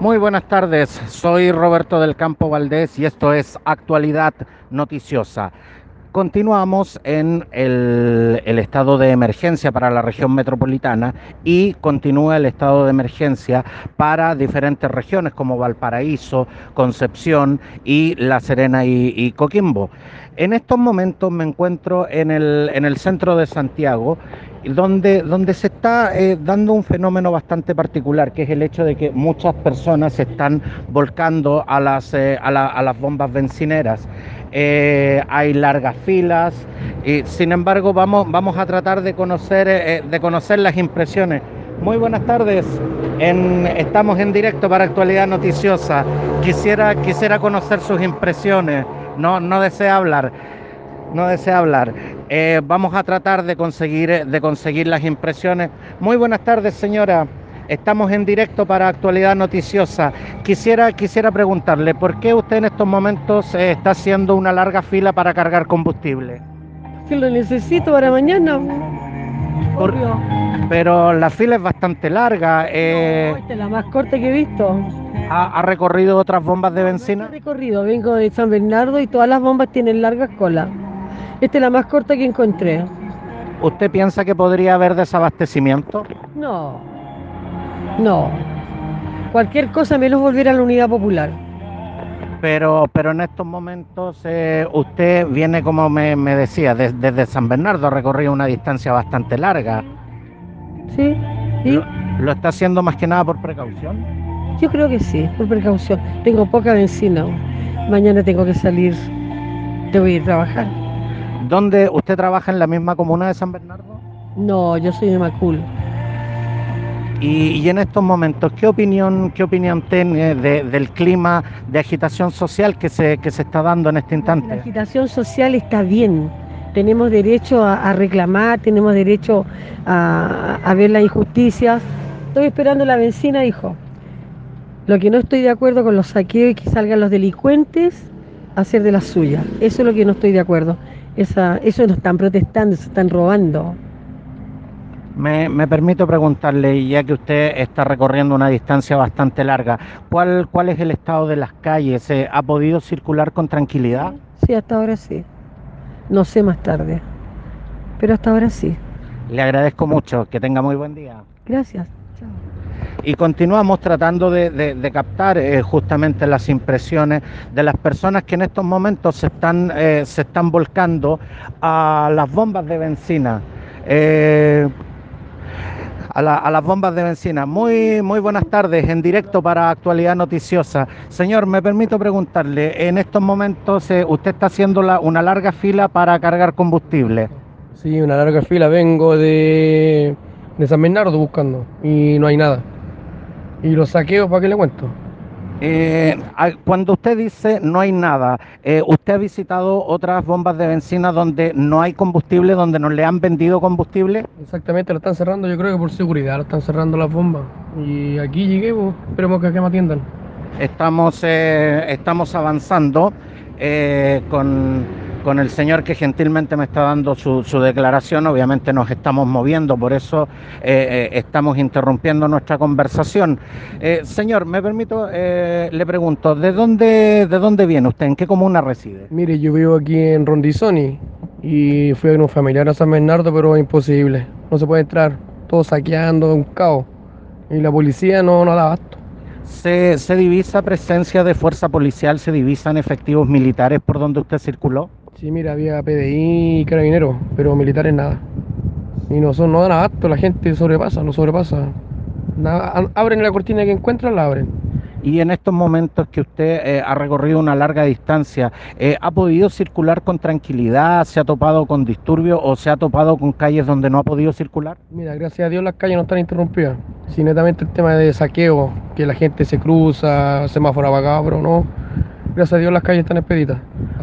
Muy buenas tardes, soy Roberto del Campo Valdés y esto es Actualidad Noticiosa. Continuamos en el, estado de emergencia para la región metropolitana y continúa el estado de emergencia para diferentes regiones como Valparaíso, Concepción y La Serena y, Coquimbo. En estos momentos me encuentro en el, en el centro de Santiago donde, donde se está eh, dando un fenómeno bastante particular, que es el hecho de que muchas personas se están volcando a las, eh, a las bombas bencineras. Eh, hay largas filas, y sin embargo vamos, vamos a tratar de conocer, eh, de conocer las impresiones. Muy buenas tardes, en, estamos en directo para Actualidad Noticiosa. Quisiera, quisiera conocer sus impresiones, no, no desea hablar no desea hablar. Eh, vamos a tratar de conseguir, de conseguir las impresiones. Muy buenas tardes, señora. Estamos en directo para Actualidad Noticiosa. Quisiera, quisiera preguntarle, ¿por qué usted en estos momentos eh, está haciendo una larga fila para cargar combustible? Que lo necesito para mañana. Por- pero la fila es bastante larga. eh, No, esta es la más corta que he visto. ha, ha recorrido otras bombas de He benzina? recorrido, vengo de San Bernardo y todas las bombas tienen largas colas. Esta es la más corta que encontré. ¿Usted piensa que podría haber desabastecimiento? No, no. Cualquier cosa menos volver a la unidad popular. Pero, pero en estos momentos eh, usted viene, como me, me decía, des- desde San Bernardo, ha recorrido una distancia bastante larga. ¿Sí? ¿Sí? ¿Lo, lo está haciendo más que nada por precaución? Yo creo que sí, por precaución. Tengo poca benzina. Mañana tengo que salir. Tengo que ir a trabajar. ¿Dónde usted trabaja en la misma comuna de San Bernardo? No, yo soy de Macul. Y, y en estos momentos, ¿qué opinión, qué opinión tiene de- del clima de agitación social que se, que se está dando en este La instante? agitación social está bien. Tenemos derecho a, reclamar, tenemos derecho a, a ver las injusticias. Estoy esperando la benzina, hijo. Lo que no estoy de acuerdo con los saqueos y que salgan los delincuentes a hacer de la suya. Eso es lo que no estoy de acuerdo. Esa, eso no están protestando, se están robando. Me, me permito preguntarle, ya que usted está recorriendo una distancia bastante larga, ¿cuál, cuál es el estado de las calles? ¿Ha podido circular con tranquilidad? Sí, hasta ahora sí. No sé más tarde. Pero hasta ahora sí. Le agradezco mucho, que tenga muy buen día. Gracias. Chao. Y continuamos tratando de, de- de captar eh, justamente las impresiones de las personas que en estos momentos se están, eh, se están volcando a las bombas de benzina. Eh, a, la- a las bombas de benzina. Muy, muy buenas tardes, en directo para Actualidad Noticiosa. Señor, me permito preguntarle, en estos momentos eh, usted está haciendo una larga fila para cargar combustible. Sí, una larga fila. Vengo de, de San Bernardo buscando y no hay nada. Y los saqueos, ¿para qué le cuento? Eh, cuando usted dice no hay nada, eh, ¿usted ha visitado otras bombas de benzina donde no hay combustible, donde no le han vendido combustible? Exactamente, lo están cerrando, yo creo que por seguridad, lo están cerrando las bombas. Y aquí llegué, pues, esperemos que acá me atiendan. Estamos, eh, estamos avanzando eh, con, con el señor que gentilmente me está dando su, su declaración. Obviamente nos estamos moviendo, por eso eh, eh, estamos interrumpiendo nuestra conversación. Eh, señor, me permito, eh, le pregunto, ¿de dónde, ¿de dónde viene usted? ¿En qué comuna reside? Mire, yo vivo aquí en Rondizoni y fui a un familiar a San Bernardo, pero es imposible. No se puede entrar, todo saqueando, un caos. Y la policía no, no da abasto. ¿Se, ¿Se divisa presencia de fuerza policial? ¿Se divisan efectivos militares por donde usted circuló? Sí, mira, había PDI y carabineros, pero militares nada. Y no, son, no dan abasto, la gente sobrepasa, no sobrepasa. Nada, abren la cortina que encuentran, la abren. Y en estos momentos que usted eh, ha recorrido una larga distancia, eh, ¿ha podido circular con tranquilidad? ¿Se ha topado con disturbios o se ha topado con calles donde no ha podido circular? Mira, gracias a Dios las calles no están interrumpidas. Si netamente el tema de saqueo, que la gente se cruza, semáforo apagado, pero no. Gracias a Dios las calles están expeditas.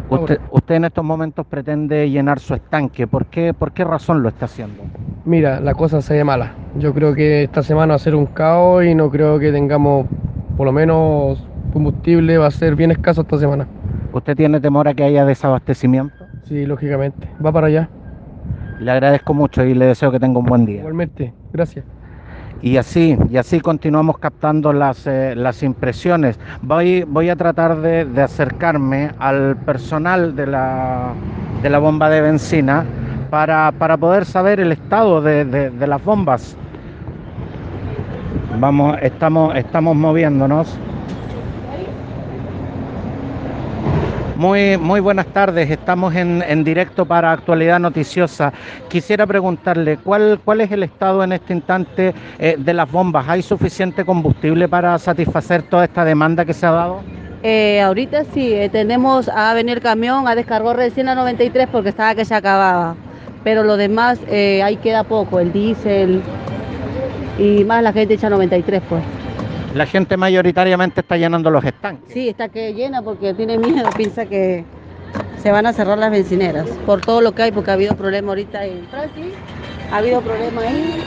Usted, usted en estos momentos pretende llenar su estanque. ¿Por qué, ¿Por qué razón lo está haciendo? Mira, la cosa se ve mala. Yo creo que esta semana va a ser un caos y no creo que tengamos, por lo menos, combustible va a ser bien escaso esta semana. ¿Usted tiene temor a que haya desabastecimiento? Sí, lógicamente. Va para allá. Le agradezco mucho y le deseo que tenga un buen día. Igualmente. Gracias. Y así, y así continuamos captando las, eh, las impresiones. Voy, voy a tratar de, de acercarme al personal de la, de la bomba de benzina para, para poder saber el estado de, de- de las bombas. Vamos, estamos, estamos moviéndonos. Muy, muy buenas tardes, estamos en, en directo para Actualidad Noticiosa. Quisiera preguntarle, ¿cuál, cuál es el estado en este instante eh, de las bombas? ¿Hay suficiente combustible para satisfacer toda esta demanda que se ha dado? Eh, ahorita sí, eh, tenemos a venir el camión, a descargar recién la 93 porque estaba que se acababa. Pero lo demás, ahí queda poco, el diésel y más la gente echa 93 pues. La gente mayoritariamente está llenando los estanques. Sí, está que llena porque tiene miedo, piensa que se van a cerrar las bencineras por todo lo que hay, porque ha habido problema ahorita en Francis, ha habido problema ahí.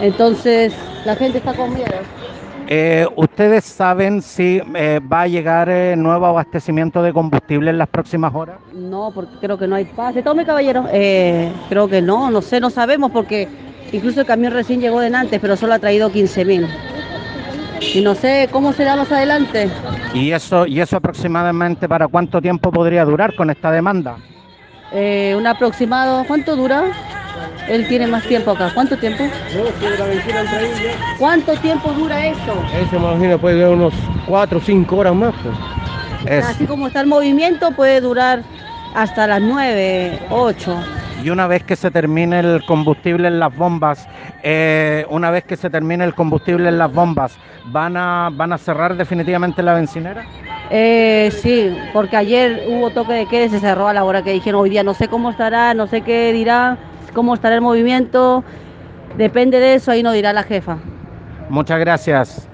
Entonces la gente está con miedo. Eh, ¿Ustedes saben si eh, va a llegar eh, nuevo abastecimiento de combustible en las próximas horas? No, porque creo que no hay pase. Tome, caballero. Creo que no, no sé, no sabemos porque incluso el camión recién llegó de antes, pero solo ha traído 15 mil. Y no sé cómo será más adelante. ¿Y eso, ¿Y eso aproximadamente para cuánto tiempo podría durar con esta demanda? Eh, un aproximado, ¿cuánto dura? Él tiene más tiempo acá. ¿Cuánto tiempo? ¿Cuánto tiempo dura eso? Ese me imagino puede durar unos 4 o 5 horas más. pues. Es- Así como está el movimiento, puede durar hasta las 9, 8. Y una vez que se termine el combustible en las bombas, eh, una vez que se termine el combustible en las bombas, ¿van a, van a cerrar definitivamente la bencinera? Eh, sí, porque ayer hubo toque de queda y se cerró a la hora que dijeron hoy día. No sé cómo estará, no sé qué dirá, cómo estará el movimiento. Depende de eso, ahí nos dirá la jefa. Muchas gracias.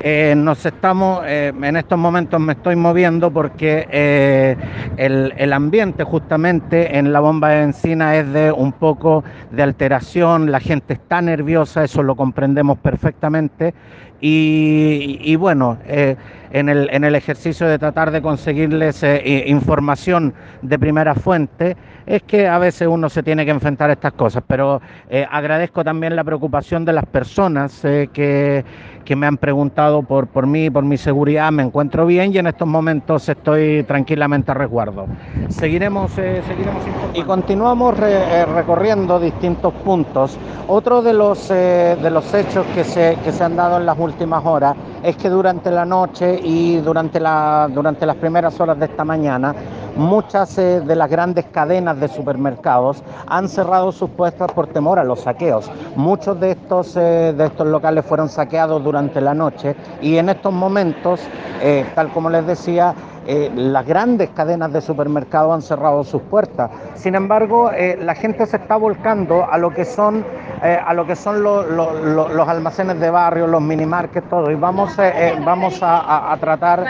Eh, nos estamos, eh, en estos momentos me estoy moviendo porque eh, el, el ambiente justamente en la bomba de benzina es de un poco de alteración, la gente está nerviosa, eso lo comprendemos perfectamente. Y, y bueno, en, el, en el ejercicio de tratar de conseguirles información de primera fuente, es que a veces uno se tiene que enfrentar a estas cosas, pero eh, agradezco también la preocupación de las personas eh, que, que me han preguntado por, por mí, por mi seguridad, me encuentro bien y en estos momentos estoy tranquilamente a resguardo. Seguiremos, eh, seguiremos. Y continuamos re- recorriendo distintos puntos. Otro de los, de los hechos que se, que se han dado en las últimas horas es que durante la noche y durante, la, durante las primeras horas de esta mañana, muchas eh, de las grandes cadenas de supermercados han cerrado sus puestas por temor a los saqueos. Muchos de estos, eh, de estos locales fueron saqueados durante la noche y en estos momentos, eh, tal como les decía, eh, las grandes cadenas de supermercados han cerrado sus puertas. Sin embargo, eh, la gente se está volcando a lo que son, eh, a lo que son lo- lo- lo- los almacenes de barrio, los minimarkets, todo. Y vamos, vamos a, tratar,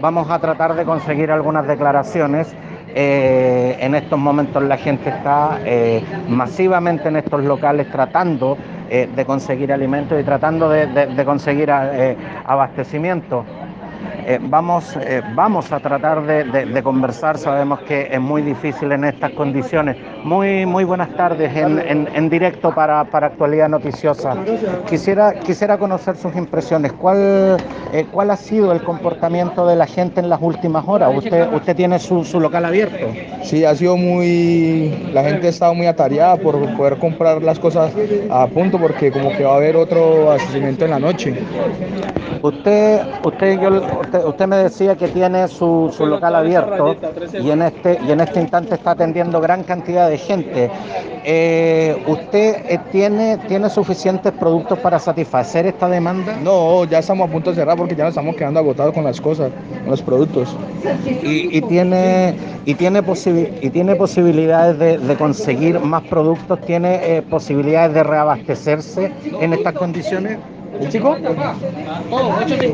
vamos a tratar de conseguir algunas declaraciones. En estos momentos la gente está masivamente en estos locales tratando de conseguir alimentos y tratando de, conseguir abastecimiento. Eh, vamos, eh, vamos a tratar de, de- de conversar, sabemos que es muy difícil en estas condiciones. Muy, muy buenas tardes en, en- en directo para, para Actualidad Noticiosa. Quisiera, quisiera conocer sus impresiones. ¿Cuál, eh, ¿Cuál ha sido el comportamiento de la gente en las últimas horas? ¿Usted, usted tiene su, su local abierto? Sí, ha sido muy... La gente ha estado muy atareada por poder comprar las cosas a punto porque como que va a haber otro abastecimiento en la noche. Usted, usted, yo, usted, usted me decía que tiene su, su local abierto y en este y en este instante está atendiendo gran cantidad de gente. Eh, ¿Usted eh, tiene tiene suficientes productos para satisfacer esta demanda? No, ya estamos a punto de cerrar porque ya nos estamos quedando agotados con las cosas, con los productos. Y, y tiene y tiene posibi- y tiene posibilidades de, de conseguir más productos. Tiene eh, posibilidades de reabastecerse en estas condiciones. ¿El chico?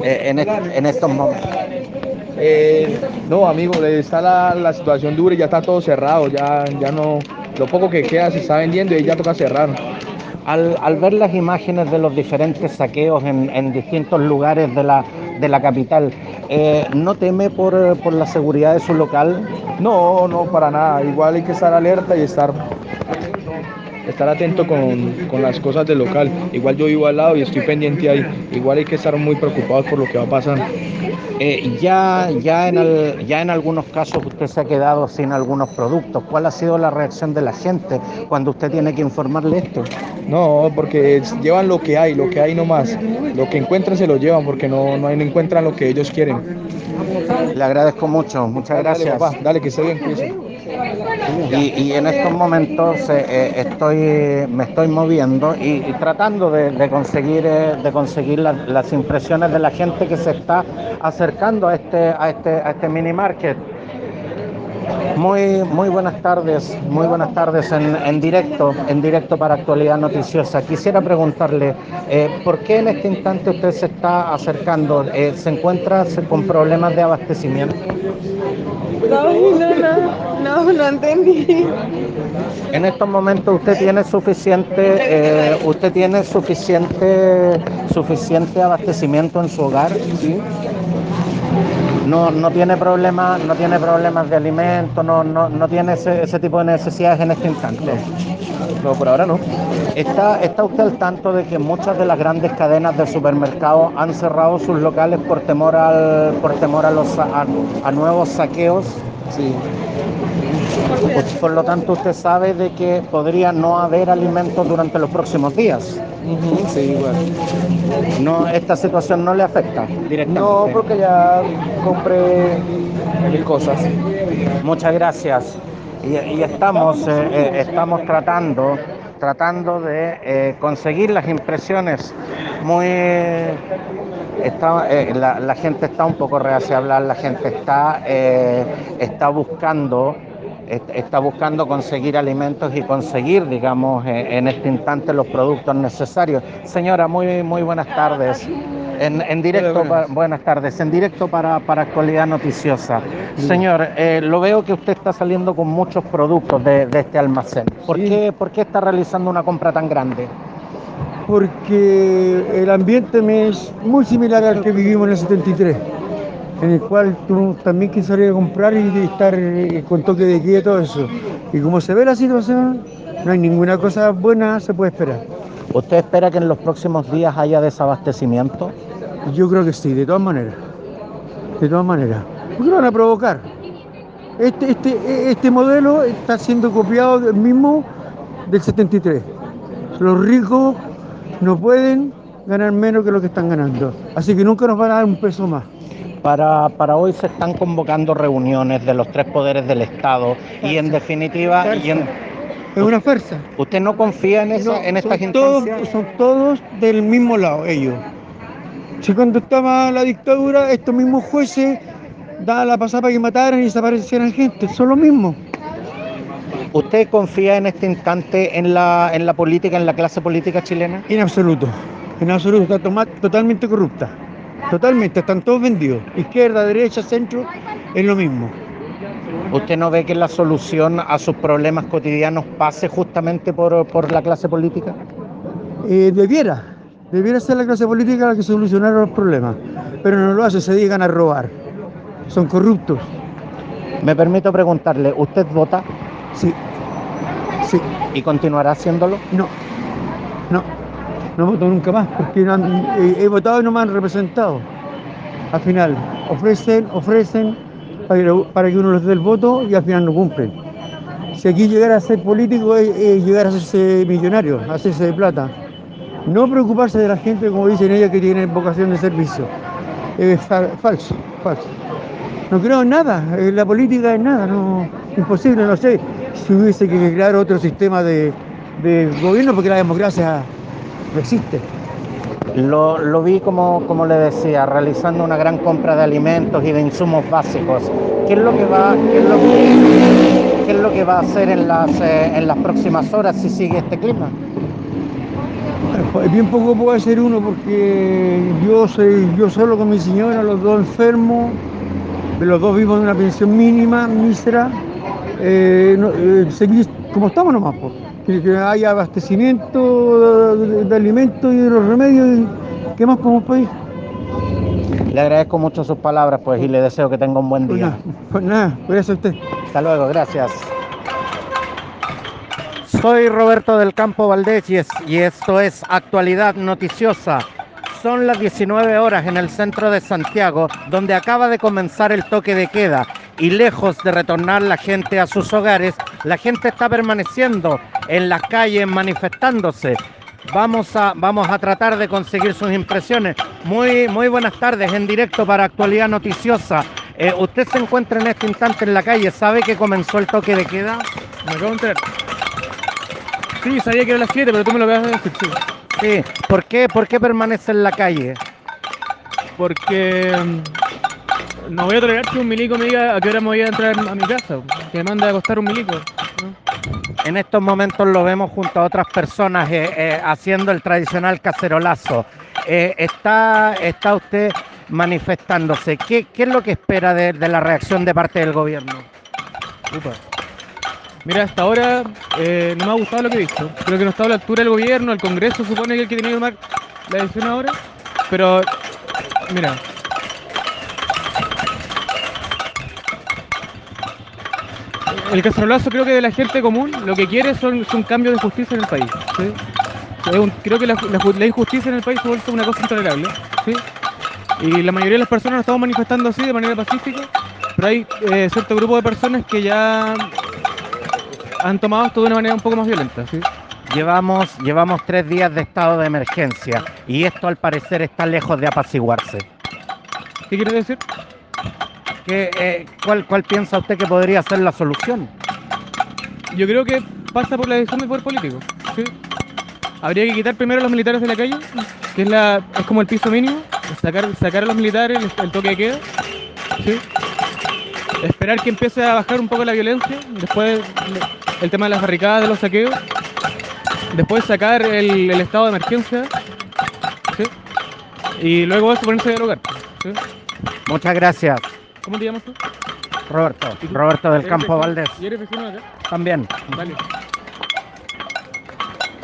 Eh, en, en estos momentos. Eh, no, amigo, está la, la situación dura y ya está todo cerrado, ya, ya no... Lo poco que queda se está vendiendo y ya toca cerrar. Al, al ver las imágenes de los diferentes saqueos en, en distintos lugares de la, de la capital, eh, ¿no teme por, por la seguridad de su local? No, no, para nada. Igual hay que estar alerta y estar estar atento con, con, las cosas del local. Igual yo vivo al lado y estoy pendiente ahí. Igual hay que estar muy preocupados por lo que va a pasar. Eh, ya, ya, en el, ya en algunos casos usted se ha quedado sin algunos productos. ¿Cuál ha sido la reacción de la gente cuando usted tiene que informarle esto? No, porque llevan lo que hay, lo que hay nomás. Lo que encuentran se lo llevan porque no, no encuentran lo que ellos quieren. Le agradezco mucho, muchas gracias. Dale, dale que esté bien, y, en estos momentos eh, eh, estoy, me estoy moviendo y, tratando de, conseguir, eh, de conseguir la, las impresiones de la gente que se está acercando a este, a este, a este mini market. Muy, muy buenas tardes, muy buenas tardes en, en, directo, en directo para Actualidad Noticiosa. Quisiera preguntarle, eh, ¿por qué en este instante usted se está acercando? Eh, ¿Se encuentra con problemas de abastecimiento? No, no, no, no, no entendí. En estos momentos usted tiene suficiente, eh, usted tiene suficiente, suficiente abastecimiento en su hogar, ¿sí? No, no tiene problemas, no tiene problemas de alimento, no, no, no tiene ese, ese, tipo de necesidades en este instante. No, por ahora no. ¿Está, ¿Está usted al tanto de que muchas de las grandes cadenas de supermercados han cerrado sus locales por temor al, por temor a los a, a nuevos saqueos? Sí. Pues, por lo tanto, usted sabe de que podría no haber alimentos durante los próximos días. Uh -huh, sí, bueno. No, esta situación no le afecta directamente. No, porque ya compré mil cosas. Muchas gracias. Y, y estamos, eh, eh, estamos tratando, tratando de eh, conseguir las impresiones muy Está, eh, la, la, gente está un poco reacia a hablar, la gente está, eh, está buscando está buscando conseguir alimentos y conseguir, digamos, eh, en este instante los productos necesarios. Señora, muy, muy buenas tardes. En, en directo, buenas. Pa, buenas. tardes, en directo para, para Actualidad Noticiosa. Señor, eh, lo veo que usted está saliendo con muchos productos de, de este almacén. ¿Por, sí. qué, ¿Por qué está realizando una compra tan grande? Porque el ambiente me es muy similar al que vivimos en el 73 en el cual tú también quieres salir a comprar y estar eh, con toque de queda y todo eso. Y como se ve la situación, no hay ninguna cosa buena se puede esperar. ¿Usted espera que en los próximos días haya desabastecimiento? Yo creo que sí, de todas maneras. De todas maneras. ¿Por qué lo van a provocar? Este, este, este modelo está siendo copiado del mismo del 73. Los ricos no pueden ganar menos que lo que están ganando. Así que nunca nos van a dar un peso más. Para, para, hoy se están convocando reuniones de los tres poderes del Estado farsa, y en definitiva... Farsa. Y en, es una farsa. ¿Usted no confía en, esa, no, en estas instancias? Todos, son todos del mismo lado, ellos. Si cuando estaba la dictadura, estos mismos jueces daban la pasada para que mataran y desaparecieran gente, son los mismos. ¿Usted confía en este instante en la, en la política, en la clase política chilena? En absoluto, en absoluto, está totalmente corrupta. Totalmente, están todos vendidos. Izquierda, derecha, centro, es lo mismo. ¿Usted no ve que la solución a sus problemas cotidianos pase justamente por, por la clase política? Eh, debiera, debiera ser la clase política la que solucionara los problemas, pero no lo hace, se dedican a robar. Son corruptos. Me permito preguntarle, ¿usted vota? Sí. Sí. ¿Y continuará haciéndolo? No. No no voto nunca más porque han, he, votado y no me han representado. Al final, ofrecen, ofrecen para que, uno les dé el voto y al final no cumplen. Si aquí llegara a ser político es, llegar a hacerse millonario, a hacerse de plata. No preocuparse de la gente, como dicen ellas, que tienen vocación de servicio. Es fa falso, falso. No creo en nada, en la política es nada, no, imposible, no sé si hubiese que crear otro sistema de, de gobierno porque la democracia no existe. Lo, lo, vi como, como le decía, realizando una gran compra de alimentos y de insumos básicos. ¿Qué es lo que va, qué es lo que, qué es lo que va a hacer en las, eh, en las próximas horas si sigue este clima? Pues bien poco puede ser uno porque yo soy yo solo con mi señora, los dos enfermos, los dos vivimos de una pensión mínima, mísera, eh, no, eh, seguir como estamos nomás. Pues que, que haya abastecimiento de, de, alimentos y de los remedios. Y, ¿Qué más como país? Le agradezco mucho sus palabras pues y le deseo que tenga un buen día. Pues nada, pues nada, gracias a usted. Hasta luego, gracias. Soy Roberto del Campo Valdés y esto es Actualidad Noticiosa. Son las 19 horas en el centro de Santiago, donde acaba de comenzar el toque de queda. Y lejos de retornar la gente a sus hogares, la gente está permaneciendo en las calles manifestándose. Vamos a, vamos a tratar de conseguir sus impresiones. Muy, muy buenas tardes en directo para Actualidad Noticiosa. Eh, usted se encuentra en este instante en la calle, ¿sabe que comenzó el toque de queda? Me acabo de enterar. Sí, sabía que era las 7, pero tú me lo acabas de decir, sí. Sí, ¿por qué, por qué permanece en la calle? Porque mm, no voy a tolerar que un milico me diga a qué hora me voy a entrar a mi casa. Que me manda a acostar un milico. ¿no? En estos momentos lo vemos junto a otras personas eh, eh, haciendo el tradicional cacerolazo. Eh, está, está usted manifestándose. ¿Qué, qué es lo que espera de, de la reacción de parte del gobierno? Upa. Mira, hasta ahora eh, no me ha gustado lo que he visto. Creo que no está a la altura del gobierno, el Congreso supone que el que tiene que tomar la decisión ahora. Pero, mira. El cacerolazo creo que de la gente común lo que quiere son, son cambios de justicia en el país. creo que la, la ju- la injusticia en el país se ha vuelto una cosa intolerable. ¿sí? Y la mayoría de las personas nos estamos manifestando así de manera pacífica, pero hay eh, cierto grupo de personas que ya han tomado esto de una manera un poco más violenta. ¿sí? Llevamos, llevamos tres días de estado de emergencia y esto al parecer está lejos de apaciguarse. ¿Qué quiere decir? ¿Qué, eh, cuál, ¿Cuál piensa usted que podría ser la solución? Yo creo que pasa por la decisión del poder político. ¿sí? Habría que quitar primero a los militares de la calle, que es, la, es como el piso mínimo, sacar, sacar a los militares, el, el toque de queda. ¿sí? Esperar que empiece a bajar un poco la violencia, después el tema de las barricadas, de los saqueos, después sacar el, el estado de emergencia, ¿sí? y luego eso ponerse a dialogar. ¿sí? Muchas gracias, ¿Cómo te llamas tú? Roberto. Roberto del ¿Eres Campo? Valdés. ¿Y eres vecino de acá? También. Vale.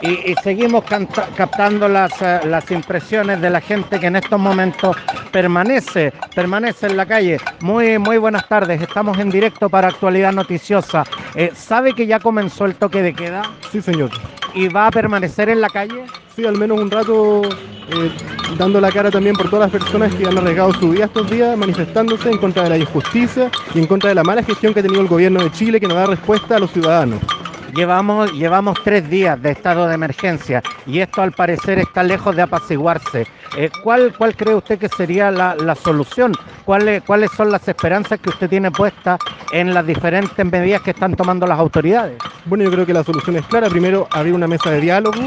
Y, y seguimos canta- captando las, eh, las impresiones de la gente que en estos momentos permanece, permanece en la calle. Muy, muy buenas tardes, estamos en directo para Actualidad Noticiosa. Eh, ¿Sabe que ya comenzó el toque de queda Sí, señor. y va a permanecer en la calle? Sí, al menos un rato eh, dando la cara también por todas las personas que han arriesgado su vida estos días manifestándose en contra de la injusticia y en contra de la mala gestión que ha tenido el gobierno de Chile que no da respuesta a los ciudadanos. Llevamos, llevamos tres días de estado de emergencia y esto al parecer está lejos de apaciguarse. Eh, ¿cuál, ¿Cuál cree usted que sería la, la solución? ¿Cuáles, ¿Cuáles son las esperanzas que usted tiene puestas en las diferentes medidas que están tomando las autoridades? Bueno, yo creo que la solución es clara. Primero, abrir una mesa de diálogo,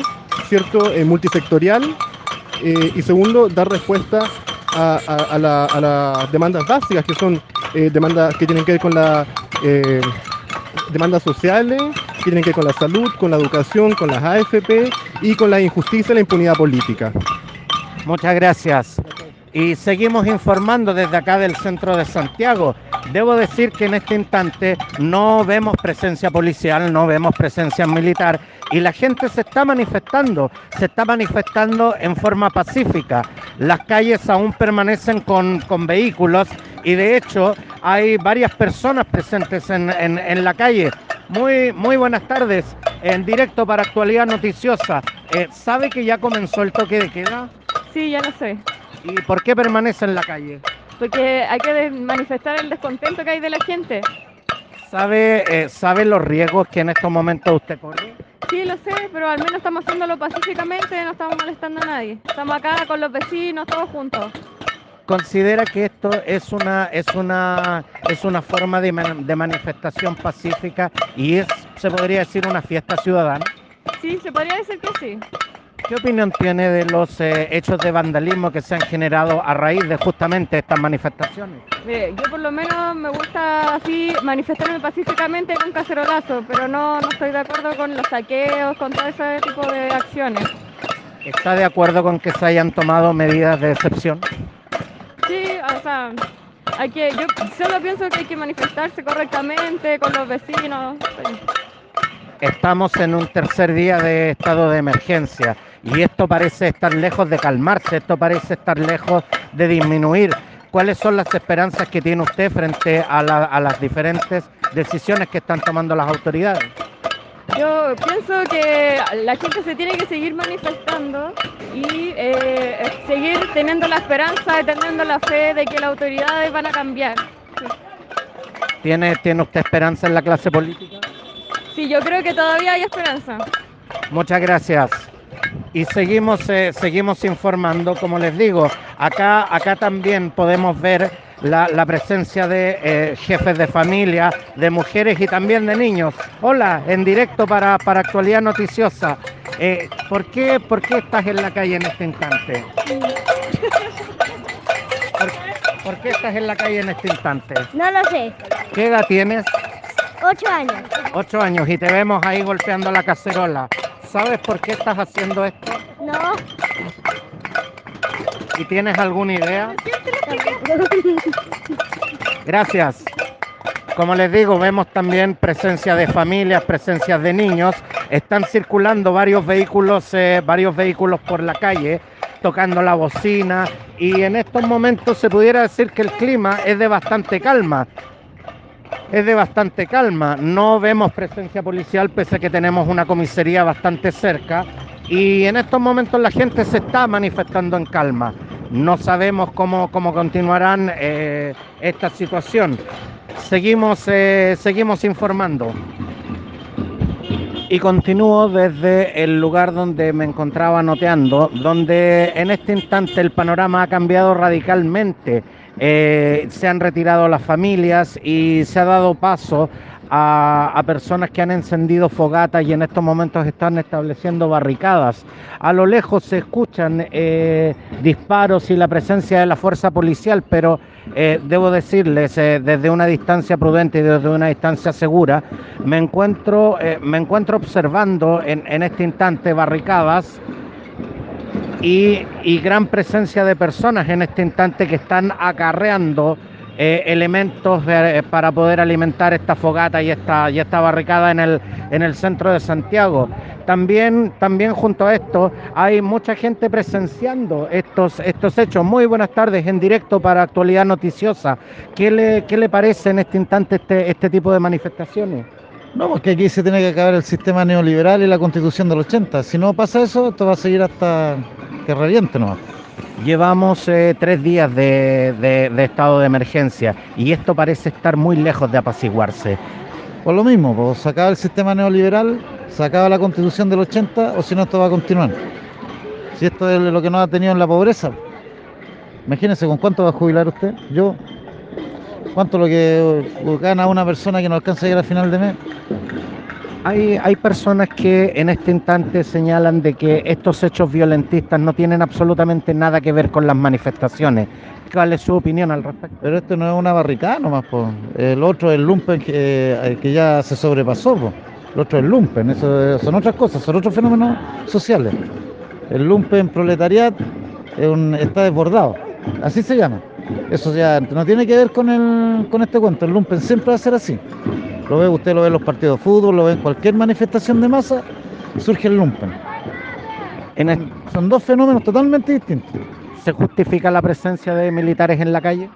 ¿cierto? Eh, multisectorial. Eh, y segundo, dar respuesta a, a- la- las demandas básicas, que son demandas que tienen que ver con las demandas sociales, tienen que ver con la salud, con la educación, con las AFP y con la injusticia y la impunidad política. Muchas gracias. Y seguimos informando desde acá del centro de Santiago. Debo decir que en este instante no vemos presencia policial, no vemos presencia militar y la gente se está manifestando, se está manifestando en forma pacífica. Las calles aún permanecen con, con vehículos y de hecho hay varias personas presentes en, en- en la calle. Muy, muy buenas tardes, en directo para Actualidad Noticiosa. Eh, ¿Sabe que ya comenzó el toque de queda? Sí, ya lo sé. ¿Y por qué permanece en la calle? Porque hay que manifestar el descontento que hay de la gente. ¿Sabe, eh, ¿Sabe los riesgos que en estos momentos usted corre? Sí, lo sé, pero al menos estamos haciéndolo pacíficamente, no estamos molestando a nadie. Estamos acá con los vecinos, todos juntos. ¿Considera que esto es una, es una, es una forma de, man- de manifestación pacífica y es, se podría decir, una fiesta ciudadana? Sí, se podría decir que sí. ¿Qué opinión tiene de los eh, hechos de vandalismo que se han generado a raíz de justamente estas manifestaciones? Mire, yo por lo menos me gusta así manifestarme pacíficamente con cacerolazo, pero no, no estoy de acuerdo con los saqueos, con todo ese tipo de acciones. ¿Está de acuerdo con que se hayan tomado medidas de excepción? Sea, hay que, yo solo pienso que hay que manifestarse correctamente con los vecinos. sí. Estamos en un tercer día de estado de emergencia y esto parece estar lejos de calmarse, esto parece estar lejos de disminuir. ¿Cuáles son las esperanzas que tiene usted frente a, la- a las diferentes decisiones que están tomando las autoridades? Yo pienso que la gente se tiene que seguir manifestando seguir teniendo la esperanza, teniendo la fe de que las autoridades van a cambiar. Sí. ¿Tiene, ¿Tiene usted esperanza en la clase política? Sí, yo creo que todavía hay esperanza. Muchas gracias. Y seguimos, eh, seguimos informando, como les digo, acá, acá también podemos ver la, la presencia de eh, jefes de familia, de mujeres y también de niños. Hola, en directo para, para Actualidad Noticiosa. Eh, ¿por, qué, ¿Por qué estás en la calle en este instante? ¿Por, por qué estás en la calle en este instante? No lo sé. ¿Qué edad tienes? Ocho años. Ocho años y te vemos ahí golpeando la cacerola. ¿Sabes por qué estás haciendo esto? No. ¿Y tienes alguna idea? Gracias. Como les digo, vemos también presencia de familias, presencia de niños. Están circulando varios vehículos, eh, varios vehículos por la calle, tocando la bocina. Y en estos momentos se pudiera decir que el clima es de bastante calma. Es de bastante calma. No vemos presencia policial pese a que tenemos una comisaría bastante cerca. Y en estos momentos la gente se está manifestando en calma. No sabemos cómo, cómo continuarán eh, esta situación. Seguimos, eh, seguimos informando. Y continúo desde el lugar donde me encontraba noteando, donde en este instante el panorama ha cambiado radicalmente. Eh, se han retirado las familias y se ha dado paso a, personas que han encendido fogatas y en estos momentos están estableciendo barricadas. A lo lejos se escuchan eh, disparos y la presencia de la fuerza policial, pero eh, debo decirles, eh, desde una distancia prudente y desde una distancia segura, me encuentro, me encuentro observando en, en este instante barricadas y, y, gran presencia de personas en este instante que están acarreando eh, elementos de, para poder alimentar esta fogata y esta, y esta barricada en el, en el centro de Santiago. También, también junto a esto hay mucha gente presenciando estos, estos hechos. Muy buenas tardes en directo para Actualidad Noticiosa. ¿Qué le, qué le parece en este instante este, este tipo de manifestaciones? No, porque aquí se tiene que acabar el sistema neoliberal y la constitución del 80. Si no pasa eso, esto va a seguir hasta que reviente nomás. Llevamos eh, tres días de, estado de emergencia y esto parece estar muy lejos de apaciguarse. Por lo mismo, pues se el sistema neoliberal, se acaba la constitución del 80 o si no esto va a continuar. Si esto es lo que nos ha tenido en la pobreza. Imagínense con cuánto va a jubilar usted. Yo, cuánto lo que gana una persona que no alcanza a llegar al final de mes. Hay, hay, personas que en este instante señalan de que estos hechos violentistas no tienen absolutamente nada que ver con las manifestaciones. ¿Cuál es su opinión al respecto? Pero esto no es una barricada nomás, po. el otro es el lumpen que, que ya se sobrepasó, el otro es el lumpen, eso son otras cosas, son otros fenómenos sociales. El lumpen proletariat está desbordado, así se llama. Eso ya no tiene que ver con, el, con este cuento, el lumpen siempre va a ser así. Lo ve usted, lo ve en los partidos de fútbol, lo ve en cualquier manifestación de masa, surge el lumpen. El... Son dos fenómenos totalmente distintos. ¿Se justifica la presencia de militares en la calle?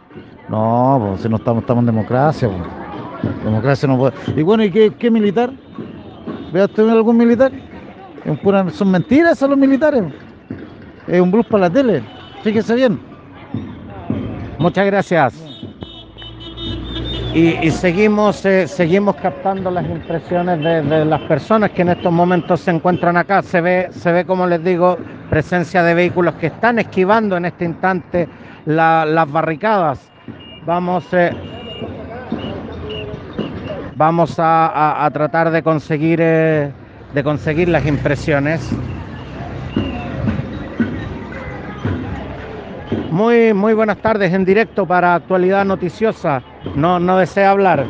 No, pues si no estamos, estamos en democracia. Pues. Democracia no puede. Y bueno, ¿y qué, qué militar? ¿Vea usted algún militar? Es pura, son mentiras son los militares. Es un blues para la tele. Fíjese bien. Muchas gracias. Y, seguimos, eh, seguimos captando las impresiones de, las personas que en estos momentos se encuentran acá. Se ve, se ve, como les digo, presencia de vehículos que están esquivando en este instante la, las barricadas. Vamos, eh, vamos a, tratar de conseguir, eh, de conseguir las impresiones. Muy, muy buenas tardes en directo para Actualidad Noticiosa. No, no desea hablar.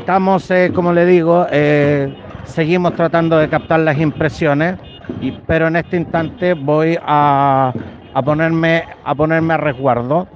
Estamos, eh, como le digo, eh, seguimos tratando de captar las impresiones, y, pero en este instante voy a, a, ponerme, a ponerme a resguardo.